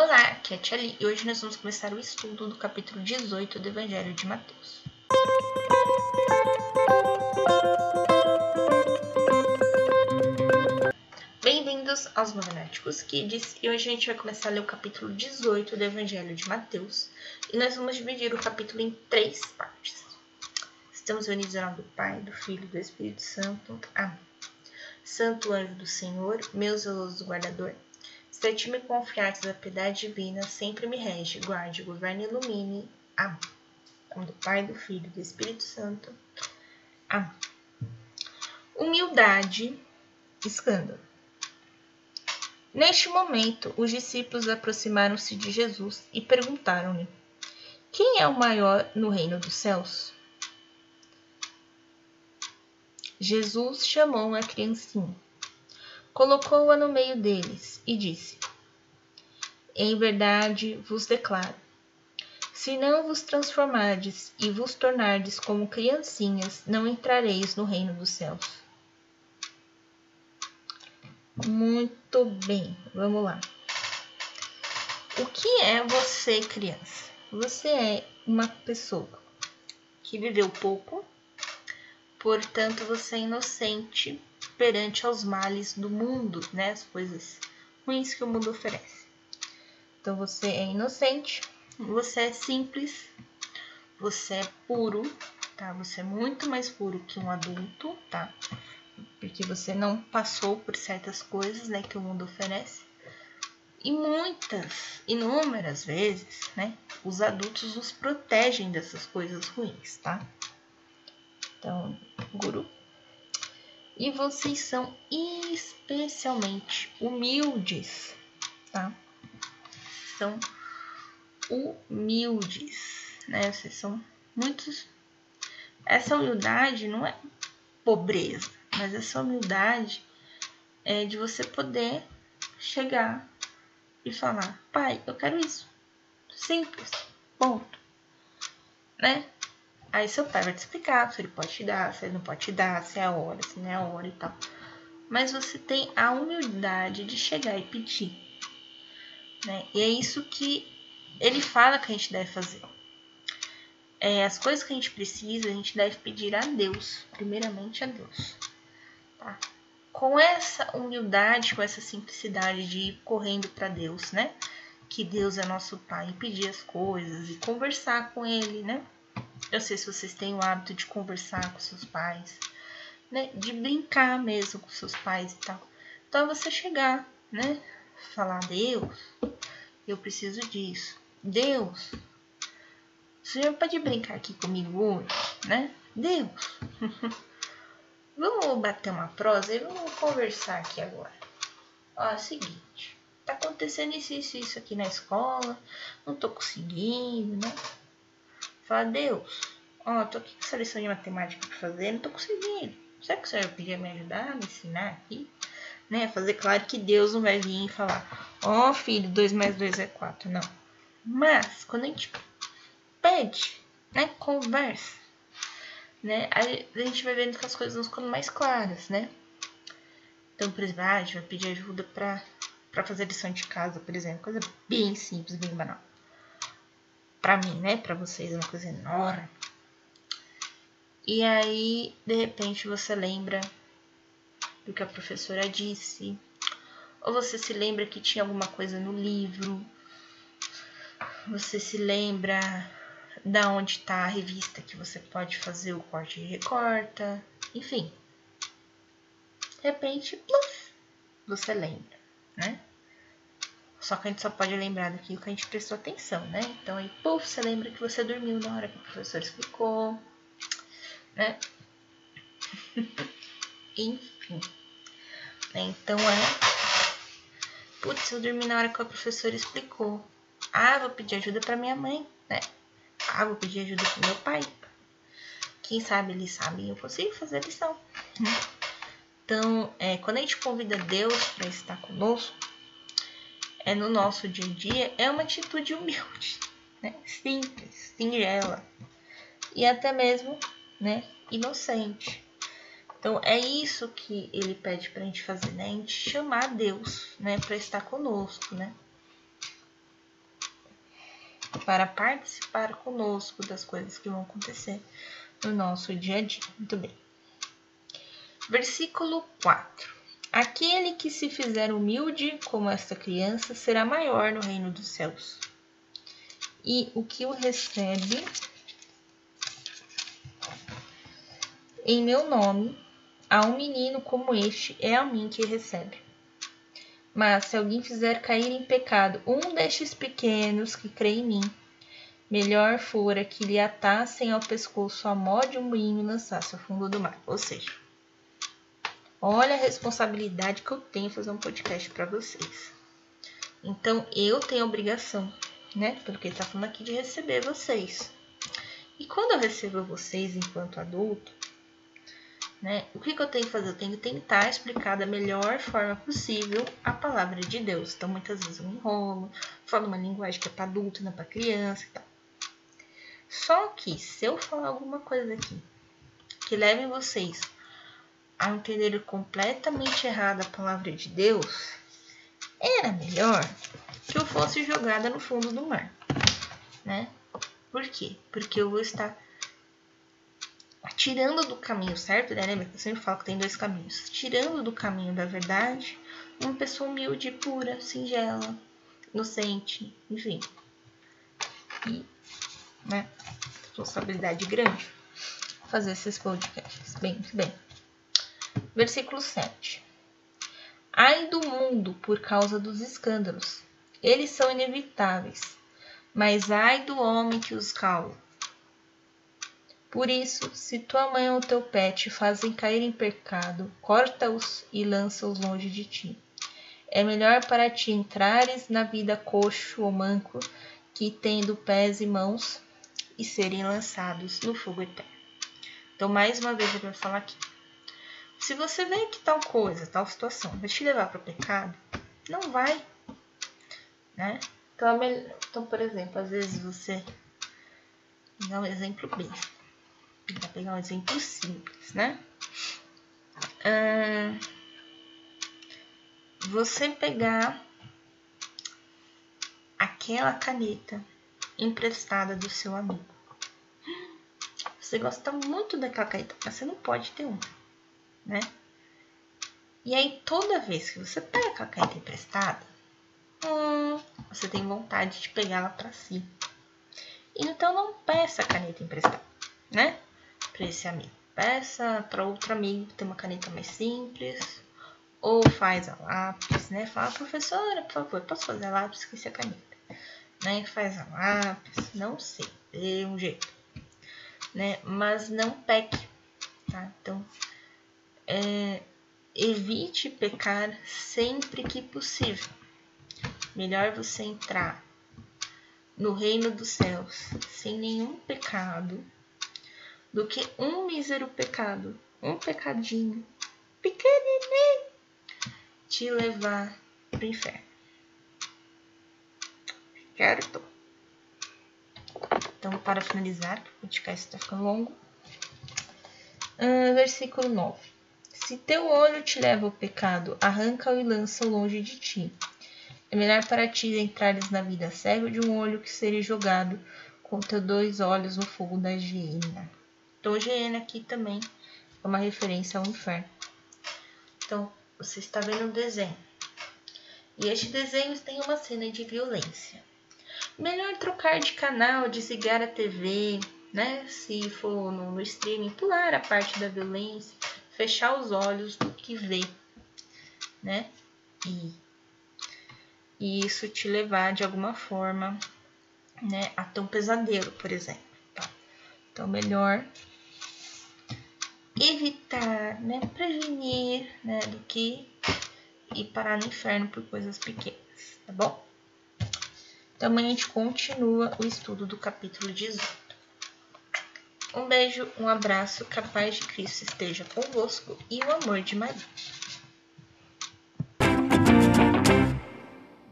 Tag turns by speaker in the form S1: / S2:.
S1: Olá, aqui é a Tia Li, e hoje nós vamos começar o estudo do capítulo 18 do Evangelho de Mateus. Bem-vindos aos Novenáticos Kids, e hoje a gente vai começar a ler o capítulo 18 do Evangelho de Mateus, e nós vamos dividir o capítulo em três partes. Estamos unidos ao nome do Pai, do Filho e do Espírito Santo. Amém. Santo anjo do Senhor, meu zeloso guardador, se me confiares a piedade divina, sempre me rege, guarde, governe e ilumine. Amém. Em nome do Pai, do Filho e do Espírito Santo. Amém. Humildade, escândalo. Neste momento, os discípulos aproximaram-se de Jesus e perguntaram-lhe: Quem é o maior no reino dos céus? Jesus chamou a criancinha, colocou-a no meio deles e disse: Em verdade vos declaro, se não vos transformardes e vos tornardes como criancinhas, não entrareis no reino dos céus. Muito bem, vamos lá. O que é você, criança? Você é uma pessoa que viveu pouco, portanto você é inocente perante aos males do mundo, né? As coisas ruins que o mundo oferece. Então você é inocente, você é simples, você é puro, tá? Você é muito mais puro que um adulto, tá? Porque você não passou por certas coisas, né, que o mundo oferece. E muitas, inúmeras vezes, né, os adultos nos protegem dessas coisas ruins, tá? Então, guru. E vocês são especialmente humildes, tá? São humildes, né? Vocês são muitos. Essa humildade não é pobreza, mas essa humildade é de você poder chegar e falar: pai, eu quero isso. Simples, ponto. Né? Aí seu pai vai te explicar se ele pode te dar, se ele não pode te dar, se é a hora, se não é a hora e tal. Mas você tem a humildade de chegar e pedir. Né? E é isso que ele fala que a gente deve fazer. É, as coisas que a gente precisa, a gente deve pedir a Deus, primeiramente a Deus. Tá? Com essa humildade, com essa simplicidade de ir correndo para Deus, né? Que Deus é nosso Pai, e pedir as coisas e conversar com Ele, né? Eu sei se vocês têm o hábito de conversar com seus pais, né? De brincar mesmo com seus pais e tal. Então é você chegar, né? Falar, Deus, eu preciso disso. Deus, o senhor pode brincar aqui comigo hoje, né? Deus, vamos bater uma prosa e vamos conversar aqui agora. Ó, é o seguinte, tá acontecendo isso, isso, isso aqui na escola, não tô conseguindo, né? Fala, Deus, ó, tô aqui com essa lição de matemática pra fazer, não tô conseguindo. Será que o senhor podia me ajudar, me ensinar aqui? Né? Fazer claro que Deus não vai vir e falar, ó, oh, filho, 2 mais 2 é 4. Não. Mas, quando a gente pede, né, conversa, né, a gente vai vendo que as coisas vão ficando mais claras, né? Então, por exemplo, ah, a gente vai pedir ajuda pra, pra fazer lição de casa, por exemplo. Coisa bem simples, bem banal para mim, né? Para vocês é uma coisa enorme. E aí, de repente, você lembra do que a professora disse, ou você se lembra que tinha alguma coisa no livro, você se lembra da onde está a revista que você pode fazer o corte e recorta, enfim. De repente, pluf, você lembra, né? Só que a gente só pode lembrar daquilo que a gente prestou atenção, né? Então aí, puf, você lembra que você dormiu na hora que o professor explicou, né? Enfim. Então é. Putz, eu dormi na hora que o professor explicou. Ah, vou pedir ajuda para minha mãe, né? Ah, vou pedir ajuda pro meu pai. Quem sabe eles sabem, eu consigo fazer a lição. Então, é, quando a gente convida Deus para estar conosco, é no nosso dia a dia é uma atitude humilde, né? simples, singela e até mesmo né, inocente. Então é isso que ele pede para a gente fazer, né? A gente chamar Deus, né, para estar conosco, né? para participar conosco das coisas que vão acontecer no nosso dia a dia. Muito bem. Versículo 4. Aquele que se fizer humilde como esta criança será maior no reino dos céus. E o que o recebe em meu nome, a um menino como este é a mim que recebe. Mas se alguém fizer cair em pecado um destes pequenos que crê em mim, melhor fora que lhe atassem ao pescoço a mó de um moinho e lançasse ao fundo do mar. Ou seja, olha a responsabilidade que eu tenho fazer um podcast para vocês. Então eu tenho obrigação, né? Pelo que ele está falando aqui, de receber vocês. E quando eu recebo vocês enquanto adulto, né? O que, que, eu tenho que fazer? Eu tenho que tentar explicar da melhor forma possível a palavra de Deus. Então, muitas vezes eu enrolo, falo uma linguagem que é para adulto, não é para criança e tal. Só que, se eu falar alguma coisa aqui que leve vocês a entender completamente errado a palavra de Deus, era melhor que eu fosse jogada no fundo do mar, né? Por quê? Porque eu vou estar tirando do caminho certo, né? Lembra que eu sempre falo que tem dois caminhos. Tirando do caminho da verdade uma pessoa humilde, pura, singela, inocente, enfim. E, né? Responsabilidade grande fazer esses podcasts. Bem, bem. Versículo 7. Ai do mundo por causa dos escândalos. Eles são inevitáveis. Mas ai do homem que os cala por isso, se tua mãe ou teu pé te fazem cair em pecado, corta-os e lança-os longe de ti. É melhor para ti entrares na vida coxo ou manco, que tendo pés e mãos, e serem lançados no fogo eterno. Então, mais uma vez, eu vou falar aqui. Se você vê que tal coisa, tal situação vai te levar para o pecado, não vai. Né? Então, então, por exemplo, às vezes você. Vou dar um exemplo bem Vou pegar um exemplo simples, né? Você pegar aquela caneta emprestada do seu amigo. Você gosta muito daquela caneta, mas você não pode ter uma, né? E aí, toda vez que você pega aquela caneta emprestada, hum, você tem vontade de pegá-la para si. Então, não peça a caneta emprestada, né? para esse amigo. Peça para outro amigo ter uma caneta mais simples. Ou faz a lápis, né? Fala, professora, por favor, posso fazer a lápis? Esqueci a caneta. Né? Faz a lápis, não sei, dê um jeito. Né? Mas não peque, tá? Então, é, evite pecar sempre que possível. Melhor você entrar no reino dos céus sem nenhum pecado do que um mísero pecado, um pecadinho pequenininho, te levar para o inferno. Certo? Então, para finalizar, o podcast está ficando longo. Uh, versículo 9. Se teu olho te leva ao pecado, arranca-o e lança-o longe de ti. É melhor para ti entrares na vida cego de um olho que seja jogado com teus dois olhos no fogo da hiena. Então, GN aqui também é uma referência ao inferno. Então, você está vendo um desenho. E este desenho tem uma cena de violência. Melhor trocar de canal, desligar a TV, né? Se for no, no streaming, pular a parte da violência, fechar os olhos do que vê, né? E, e isso te levar de alguma forma, né, a ter um pesadelo, por exemplo. Tá? Então, melhor evitar, né, prevenir, né, do que ir parar no inferno por coisas pequenas, tá bom? Então amanhã a gente continua o estudo do capítulo 18. Um beijo, um abraço, que a paz de Cristo esteja convosco e o amor de Maria.